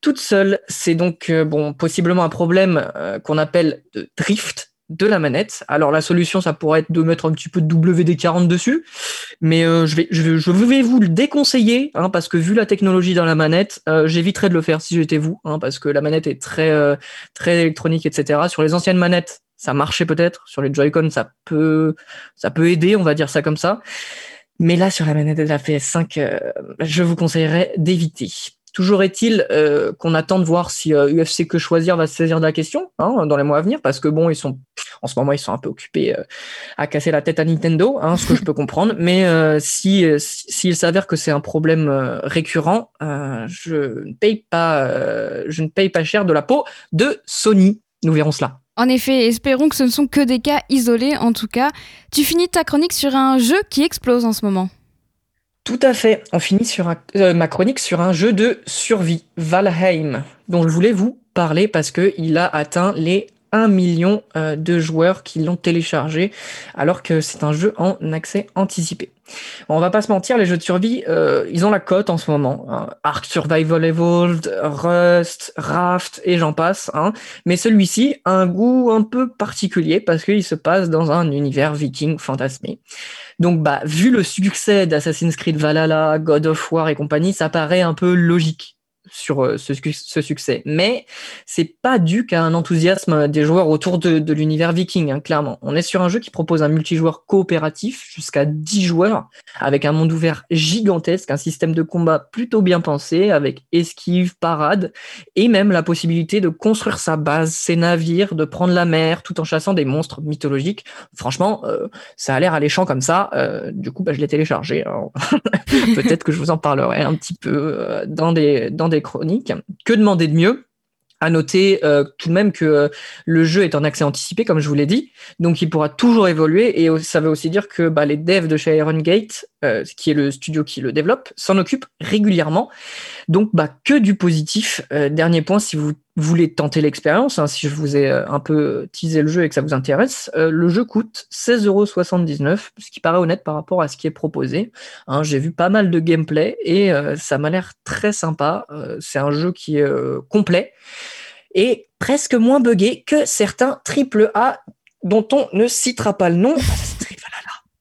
toute seule. C'est donc euh, bon possiblement un problème euh, qu'on appelle de drift de la manette. Alors la solution, ça pourrait être de mettre un petit peu de WD-40 dessus, mais euh, je, vais, je, vais, vous le déconseiller, hein, parce que vu la technologie dans la manette, euh, j'éviterais de le faire si j'étais vous, hein, parce que la manette est très, euh, très électronique, etc. Sur les anciennes manettes, ça marchait peut-être. Sur les Joy-Con, ça peut, ça peut aider, on va dire ça comme ça. Mais là, sur la manette de la PS5, je vous conseillerais d'éviter. Toujours est-il euh, qu'on attend de voir si UFC euh, que choisir va se saisir de la question hein, dans les mois à venir, parce que bon, ils sont en ce moment ils sont un peu occupés euh, à casser la tête à Nintendo, hein, ce que je peux (laughs) comprendre. Mais si s'il s'avère que c'est un problème récurrent, je ne paye pas, je ne paye pas cher de la peau de Sony. Nous verrons cela. En effet, espérons que ce ne sont que des cas isolés. En tout cas, tu finis ta chronique sur un jeu qui explose en ce moment. Tout à fait. On finit sur euh, ma chronique sur un jeu de survie, Valheim, dont je voulais vous parler parce qu'il a atteint les 1 million euh, de joueurs qui l'ont téléchargé, alors que c'est un jeu en accès anticipé. On va pas se mentir, les jeux de survie, euh, ils ont la cote en ce moment. Hein. Ark Survival Evolved, Rust, Raft et j'en passe. Hein. Mais celui-ci a un goût un peu particulier parce qu'il se passe dans un univers viking fantasmé. Donc, bah, vu le succès d'Assassin's Creed Valhalla, God of War et compagnie, ça paraît un peu logique sur euh, ce, succès. Mais c'est pas dû qu'à un enthousiasme des joueurs autour de, l'univers viking, hein, clairement. On est sur un jeu qui propose un multijoueur coopératif jusqu'à 10 joueurs, avec un monde ouvert gigantesque, un système de combat plutôt bien pensé, avec esquive, parade, et même la possibilité de construire sa base, ses navires, de prendre la mer, tout en chassant des monstres mythologiques. Franchement, euh, ça a l'air alléchant comme ça. Euh, du coup, bah, je l'ai téléchargé. (laughs) Peut-être que je vous en parlerai un petit peu dans des, dans des chroniques. Que demander de mieux? À noter euh, tout de même que euh, le jeu est en accès anticipé, comme je vous l'ai dit, donc il pourra toujours évoluer. Et ça veut aussi dire que bah, les devs de chez Iron Gate, euh, qui est le studio qui le développe, s'en occupent régulièrement. Donc bah, que du positif. dernier point, si vous voulez tenter l'expérience, hein, si je vous ai un peu teasé le jeu et que ça vous intéresse, le jeu coûte 16,79€, ce qui paraît honnête par rapport à ce qui est proposé. Hein, j'ai vu pas mal de gameplay et ça m'a l'air très sympa. C'est un jeu qui est complet et presque moins buggé que certains triple A dont on ne citera pas le nom.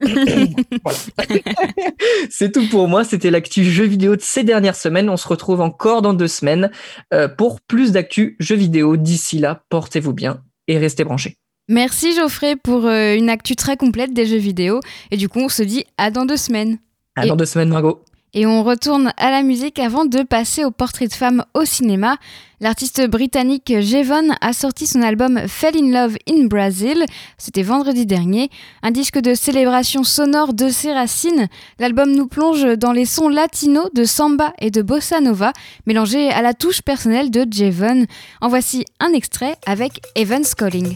(laughs) C'est tout pour moi. C'était l'actu jeux vidéo de ces dernières semaines. On se retrouve encore dans deux semaines euh, pour plus d'actu jeux vidéo. D'ici là, portez-vous bien et restez branchés. Merci Geoffrey pour euh, une actu très complète des jeux vidéo. Et du coup, on se dit à dans deux semaines. À dans deux semaines, Margot. Et on retourne à la musique avant de passer au portrait de femme au cinéma. L'artiste britannique Jevon a sorti son album Fell in Love in Brazil. C'était vendredi dernier. Un disque de célébration sonore de ses racines. L'album nous plonge dans les sons latinos de samba et de bossa nova, mélangés à la touche personnelle de Jevon. En voici un extrait avec Evans Calling.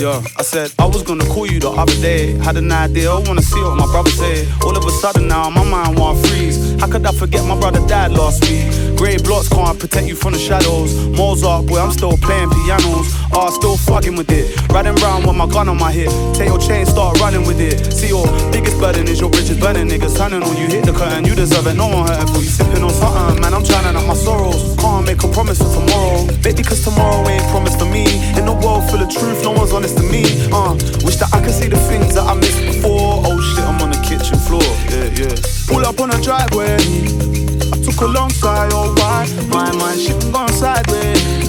Yeah, I said I was gonna call you the other day. Had an idea, I wanna see what my brother said. All of a sudden now my mind want freeze. How could I forget my brother died last week? Grey blocks can't protect you from the shadows. Mozart, boy, I'm still playing pianos. Ah, still fucking with it. Riding round with my gun on my hip. Take your chain, start running with it. See your biggest burden is your bridges burning, niggas turning on you. Hit the curtain, you deserve it. No one hurt for you. Sipping on something, man. I'm trying to my sorrows. Can't make a promise for tomorrow. Baby, cause tomorrow ain't promised for me. In a world full of truth, no one's honest honest to me. Uh, wish that I could see the things that I missed before. Oh shit, I'm on the kitchen floor. Yeah, yeah. Pull up on the driveway. Took a long side, oh why? My mind shit gone sideways.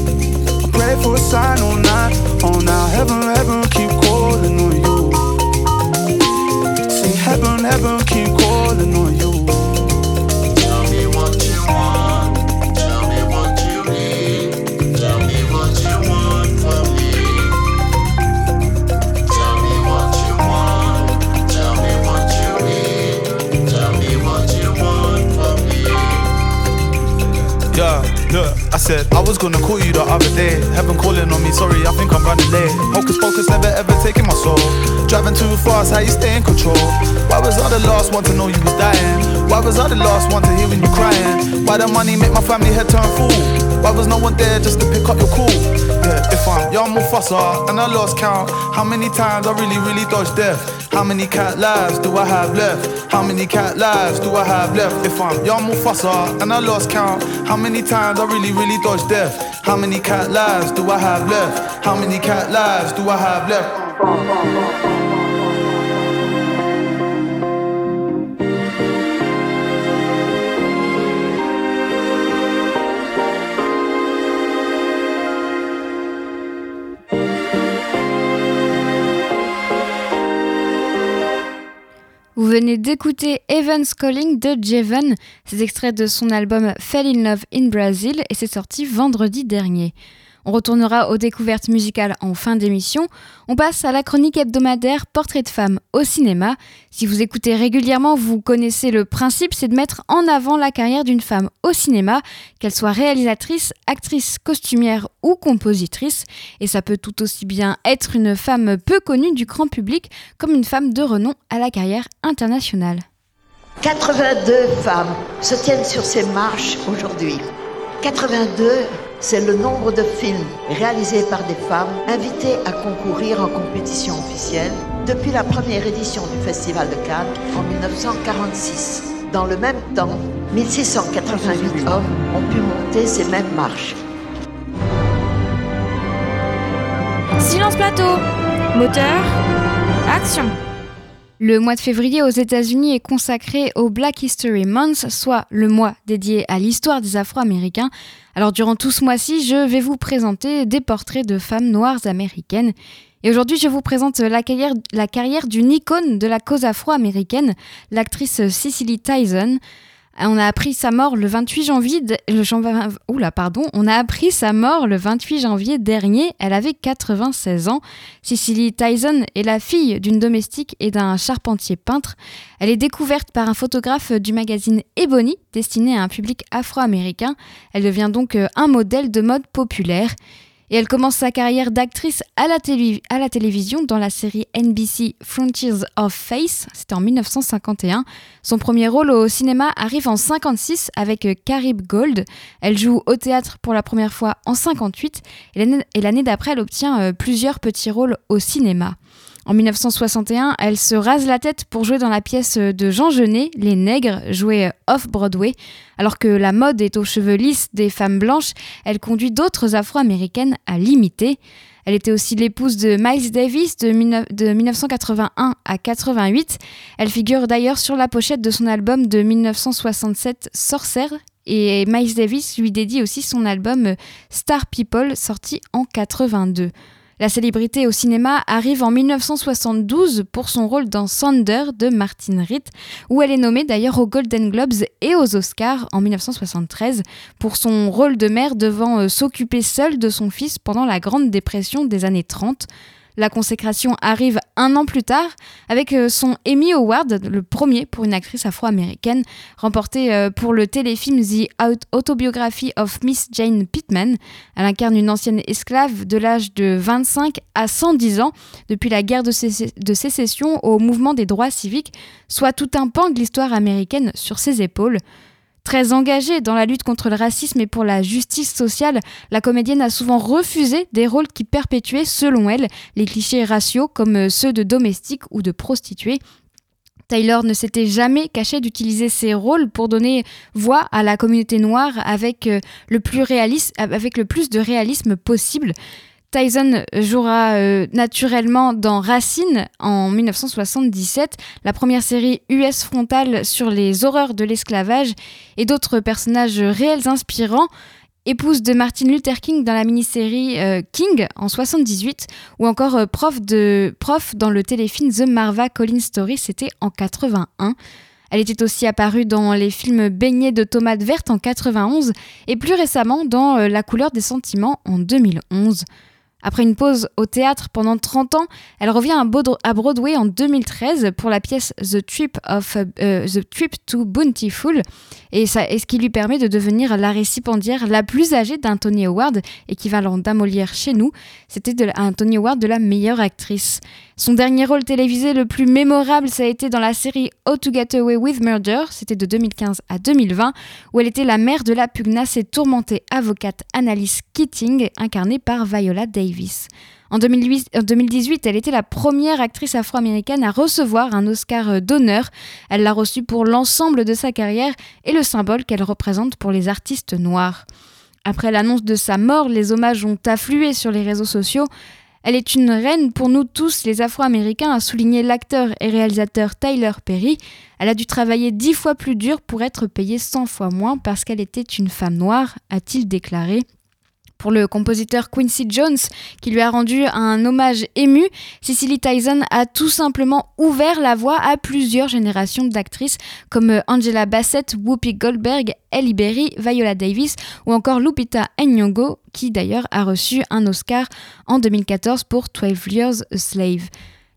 I pray for oh, a sign all night. Oh now heaven, heaven keep calling on you. See heaven, heaven keep calling on you. Said I was gonna call you the other day. Heaven calling on me, sorry, I think I'm running late. Hocus pocus, never ever taking my soul. Driving too fast, how you stay in control? Why was I the last one to know you was dying? Why was I the last one to hear when you crying? Why the money make my family head turn full? Why was no one there just to pick up your call? Yeah, if I'm young Mufasa and I lost count, how many times I really, really dodged death? How many cat lives do I have left? How many cat lives do I have left? If I'm young Mufasa and I lost count, how many times I really, really dodged death? How many cat lives do I have left? How many cat lives do I have left? Venez d'écouter Evans Calling de Jeven, ces extraits de son album Fell in Love in Brazil et c'est sorti vendredi dernier. On retournera aux découvertes musicales en fin d'émission. On passe à la chronique hebdomadaire Portrait de femme au cinéma. Si vous écoutez régulièrement, vous connaissez le principe, c'est de mettre en avant la carrière d'une femme au cinéma, qu'elle soit réalisatrice, actrice, costumière ou compositrice. Et ça peut tout aussi bien être une femme peu connue du grand public comme une femme de renom à la carrière internationale. 82 femmes se tiennent sur ces marches aujourd'hui. 82 c'est le nombre de films réalisés par des femmes invitées à concourir en compétition officielle depuis la première édition du Festival de Cannes en 1946. Dans le même temps, 1688 hommes ont pu monter ces mêmes marches. Silence plateau Moteur Action le mois de février aux États-Unis est consacré au Black History Month, soit le mois dédié à l'histoire des Afro-Américains. Alors durant tout ce mois-ci, je vais vous présenter des portraits de femmes noires américaines. Et aujourd'hui, je vous présente la carrière, d'une icône de la cause afro-américaine, l'actrice Cicely Tyson. On a appris sa mort le 28 janvier. Le, pardon. On a appris sa mort le 28 janvier dernier. Elle avait 96 ans. Cicely Tyson est la fille d'une domestique et d'un charpentier peintre. Elle est découverte par un photographe du magazine Ebony, destiné à un public afro-américain. Elle devient donc euh, un modèle de mode populaire et elle commence sa carrière d'actrice à, la télévision dans la série NBC Frontiers of Face, c'était en 1951. Son premier rôle au cinéma arrive en 56 avec Carib Gold. Elle joue au théâtre pour la première fois en 58 et l'année d'après elle obtient euh, plusieurs petits rôles au cinéma. En 1961, elle se rase la tête pour jouer dans la pièce de Jean Genet, Les Nègres, jouée off-Broadway. Alors que la mode est aux cheveux lisses des femmes blanches, elle conduit d'autres afro-américaines à l'imiter. Elle était aussi l'épouse de Miles Davis de, 1981 à 88. Elle figure d'ailleurs sur la pochette de son album de 1967 Sorcerer. Et Miles Davis lui dédie aussi son album Star People sorti en 82. La célébrité au cinéma arrive en 1972 pour son rôle dans Sander de Martin Ritt, où elle est nommée d'ailleurs aux Golden Globes et aux Oscars en 1973 pour son rôle de mère devant euh, s'occuper seule de son fils pendant la Grande Dépression des années 30. La consécration arrive un an plus tard avec euh, son Emmy Award, le premier pour une actrice afro-américaine, remporté euh, pour le téléfilm The Autobiography of Miss Jane Pittman. Elle incarne une ancienne esclave de l'âge de 25 à 110 ans depuis la guerre de, de sécession au mouvement des droits civiques, soit tout un pan de l'histoire américaine sur ses épaules. Très engagée dans la lutte contre le racisme et pour la justice sociale, la comédienne a souvent refusé des rôles qui perpétuaient, selon elle, les clichés raciaux comme ceux de domestique ou de prostituée. Taylor ne s'était jamais caché d'utiliser ses rôles pour donner voix à la communauté noire avec euh, le plus de réalisme possible. Tyson jouera euh, naturellement dans Racine en 1977, la première série US frontale sur les horreurs de l'esclavage et d'autres personnages réels inspirants. Épouse de Martin Luther King dans la mini-série euh, King en 78 ou encore euh, prof, de, prof dans le téléfilm The Marva Collins Story, c'était en 81. Elle était aussi apparue dans les films Baignés de tomates vertes en 91 et plus récemment dans La couleur des sentiments en 2011. Après une pause au théâtre pendant 30 ans, elle revient à Broadway en 2013 pour la pièce The Trip, of, euh, The Trip to Bountiful, et, ce qui lui permet de devenir la récipiendaire la plus âgée d'un Tony Award, équivalent d'un Molière chez nous. C'était un Tony Award de la meilleure actrice. Son dernier rôle télévisé le plus mémorable, ça a été dans la série How to Get Away with Murder, c'était de 2015 à 2020, où elle était la mère de la pugnace et tourmentée avocate Annalise Keating, incarnée par Viola Davis. En 2018, elle était la première actrice afro-américaine à recevoir un Oscar euh, d'honneur. Elle l'a reçu pour l'ensemble de sa carrière et le symbole qu'elle représente pour les artistes noirs. Après l'annonce de sa mort, les hommages ont afflué sur les réseaux sociaux. Elle est une reine pour nous tous, les Afro-Américains, a souligné l'acteur et réalisateur Tyler Perry. Elle a dû travailler dix fois plus dur pour être payée cent fois moins parce qu'elle était une femme noire, a-t-il déclaré. Pour le compositeur Quincy Jones, qui lui a rendu un hommage ému, Cicely Tyson a tout simplement ouvert la voie à plusieurs générations d'actrices comme Angela Bassett, Whoopi Goldberg, Ellie Berry, Viola Davis ou encore Lupita Nyong'o, qui d'ailleurs a reçu un Oscar en 2014 pour 12 Years a Slave.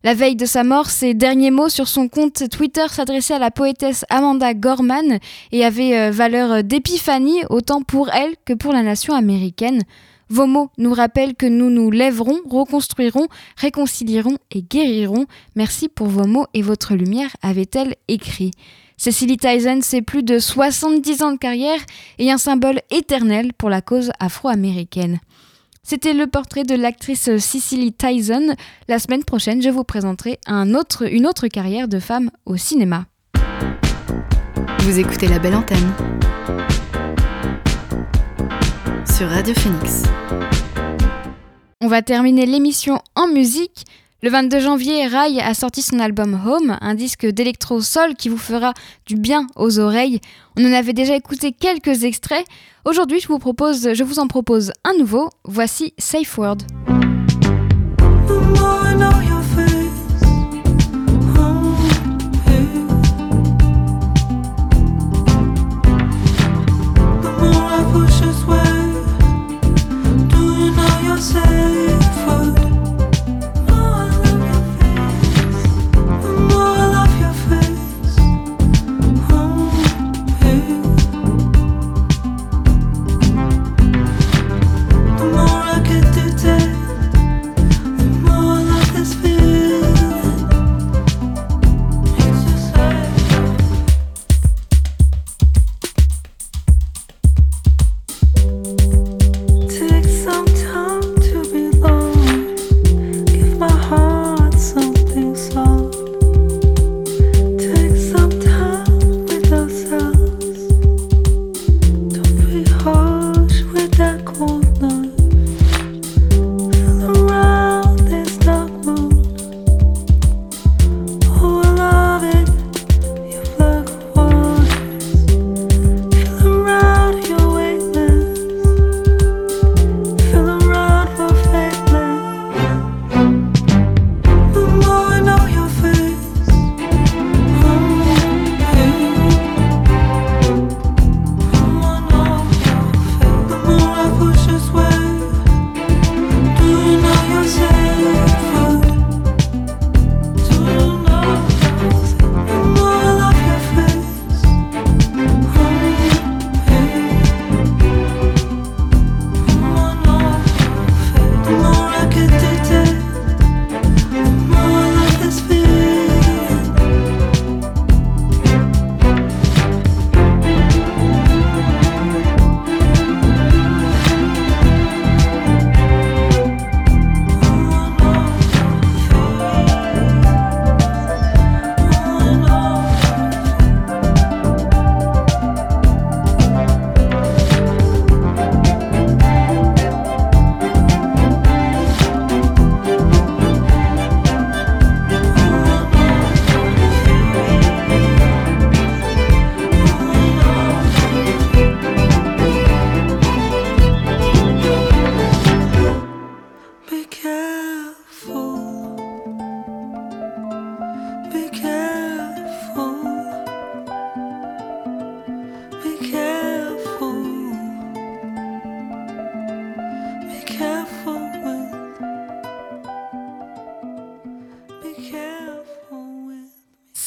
La veille de sa mort, ses derniers mots sur son compte Twitter s'adressaient à la poétesse Amanda Gorman et avaient euh, valeur d'épiphanie autant pour elle que pour la nation américaine. Vos mots nous rappellent que nous nous lèverons, reconstruirons, réconcilierons et guérirons. Merci pour vos mots et votre lumière, avait-elle écrit. Cecily Tyson, c'est plus de 70 ans de carrière et un symbole éternel pour la cause afro-américaine. C'était le portrait de l'actrice Cicely Tyson. La semaine prochaine, je vous présenterai un autre, une autre carrière de femme au cinéma. Vous écoutez La Belle Antenne sur Radio Phoenix. On va terminer l'émission en musique le 22 janvier, Rai a sorti son album Home, un disque d'électro-sol qui vous fera du bien aux oreilles. On en avait déjà écouté quelques extraits. Aujourd'hui, je vous, propose, je vous en propose un nouveau. Voici Safe Word.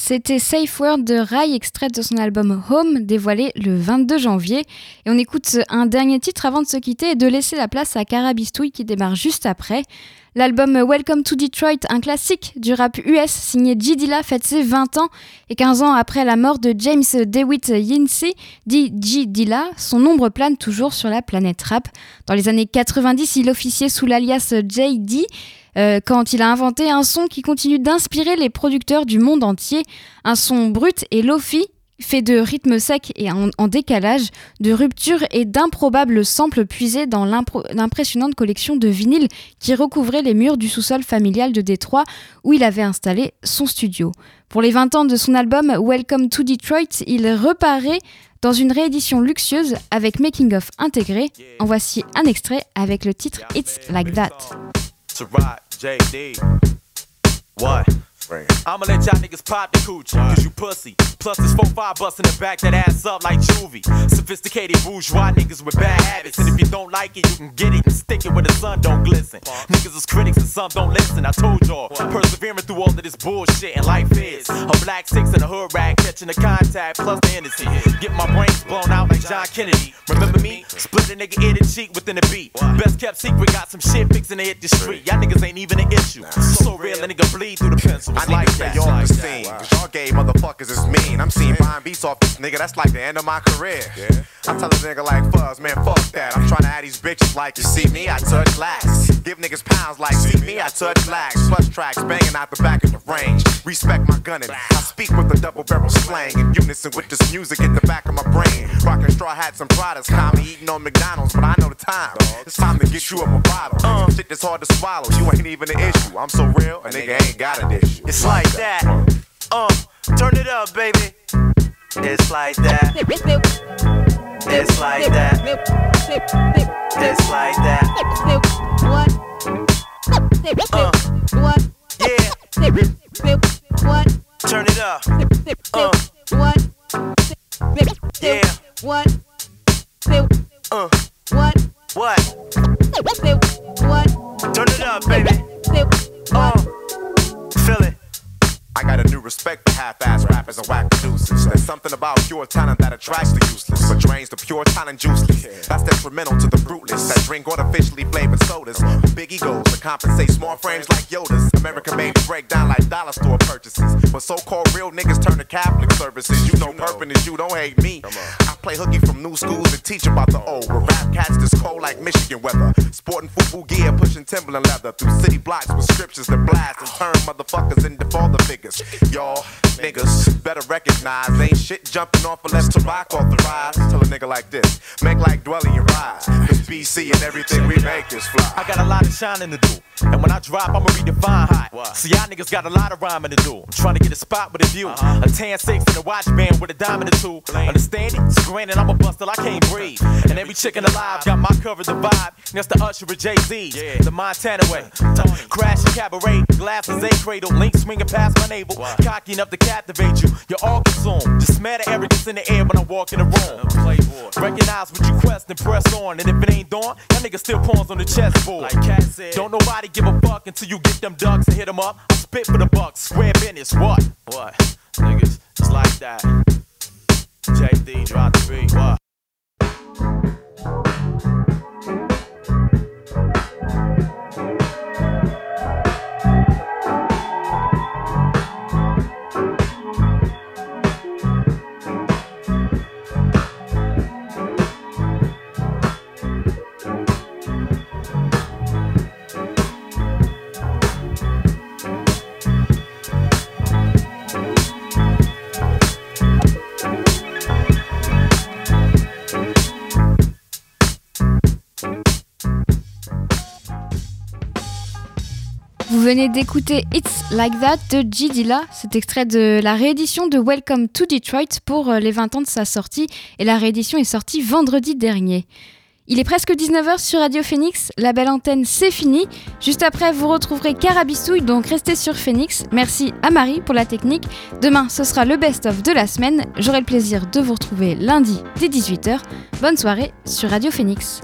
C'était Safe Word de Rai, extrait de son album Home, dévoilé le 22 janvier. Et on écoute un dernier titre avant de se quitter et de laisser la place à Carabistouille qui démarre juste après. L'album Welcome to Detroit, un classique du rap US signé G. Dilla, fête ses 20 ans et 15 ans après la mort de James DeWitt Yancey, dit G. Dilla, son ombre plane toujours sur la planète rap. Dans les années 90, il officiait sous l'alias J.D. Euh, quand il a inventé un son qui continue d'inspirer les producteurs du monde entier, un son brut et lofi fait de rythmes secs et en, décalage, de ruptures et d'improbables samples puisés dans l'impressionnante collection de vinyles qui recouvrait les murs du sous-sol familial de Détroit où il avait installé son studio. Pour les 20 ans de son album Welcome to Detroit, il reparaît dans une réédition luxueuse avec Making of intégré. En voici un extrait avec le titre It's Like That. I'ma let y'all niggas pop the coochie, cause you pussy. Plus this 4-5 bustin' the back that ass up like juvie. Sophisticated bourgeois niggas with bad habits. And if you don't like it, you can get it and stick it where the sun don't glisten. Niggas is critics and some don't listen. I told y'all, persevering through all of this bullshit and life is a black six in a hood rag catching the contact plus the energy. Get my brains blown out like John Kennedy. Remember me? Split a nigga ear to cheek within a beat. Best kept secret, got some shit fixin' to hit the street. Y'all niggas ain't even an issue. So real, a nigga bleed through the pencil. I like that. Y'all like scene, cause y'all gay motherfuckers is mean. I'm seeing buying beats off this nigga, that's like the end of my career. Yeah. I tell a nigga like Fuzz, man, fuck that. I'm trying to add these bitches like, you see me, I touch glass. Give niggas pounds like, see me, I touch lax. Plus tracks banging out the back of the range. Respect my gunning. I speak with a double barrel slang in unison with this music in the back of my brain. Rocking straw hats and products, call me eating on McDonald's, but I know the time. It's time to get you up a bottle. Uh, shit that's hard to swallow, you ain't even an issue. I'm so real, a nigga ain't got an issue. It's like that. Uh, turn it up, baby. It's like that. It's like that. It's like that. What? Uh, what? Yeah. What? Turn it up. Uh, what? Yeah. What? Uh, what? What? What? Turn it up, baby. Uh. I got a new respect for half-ass rappers and whack producers. There's something about pure talent that attracts the useless, but drains the pure talent juiceless. That's detrimental to the fruitless that drink artificially flavored sodas. Big egos to compensate small frames like Yodas. American made break down like dollar store purchases. But so-called real niggas turn to Catholic services, you know purping you don't hate me. I play hooky from new schools and teach about the old. Where rap cats this cold like Michigan weather. Sporting football gear, pushing Timberland leather through city blocks with scriptures that blast and turn motherfuckers into father figures niggas. Y'all niggas better recognize ain't shit jumping off unless Tupac authorized. Tell a nigga like this, make like dwelling your rise. Cause BC and everything we make is fly. I got a lot of shining to do. And when I drop, I'ma redefine hot. See, y'all niggas got a lot of rhyming to do. I'm trying to get a spot with a view. Uh-huh. A tan six and a watch band with a diamond or two. Understand it? So granted, I'm a bust till I can't breathe. And every chicken alive got my cover, the vibe. That's the usher of Jay Z. yeah. The Montana way. Crashing cabaret, glasses, a cradle, link swinging past my navel. Cocky enough to captivate you. You're all consumed. Just at arrogance in the air when I walk in the room. Recognize what you quest and press on. And if it ain't dawn, that nigga still pawns on the chessboard. Like Cat said, don't nobody give a fuck until you get them ducks and hit them up. I spit for the bucks, square business, what? What? Niggas, it's like that. JD, drop the beat, what? Venez d'écouter It's Like That de G. Dilla. C'est extrait de la réédition de Welcome to Detroit pour euh, les 20 ans de sa sortie et la réédition est sortie vendredi dernier. Il est presque 19h sur Radio Phoenix, la belle antenne c'est fini. Juste après vous retrouverez Carabistouille donc restez sur Phoenix. Merci à Marie pour la technique. Demain ce sera le best-of de la semaine. J'aurai le plaisir de vous retrouver lundi dès 18h. Bonne soirée sur Radio Phoenix.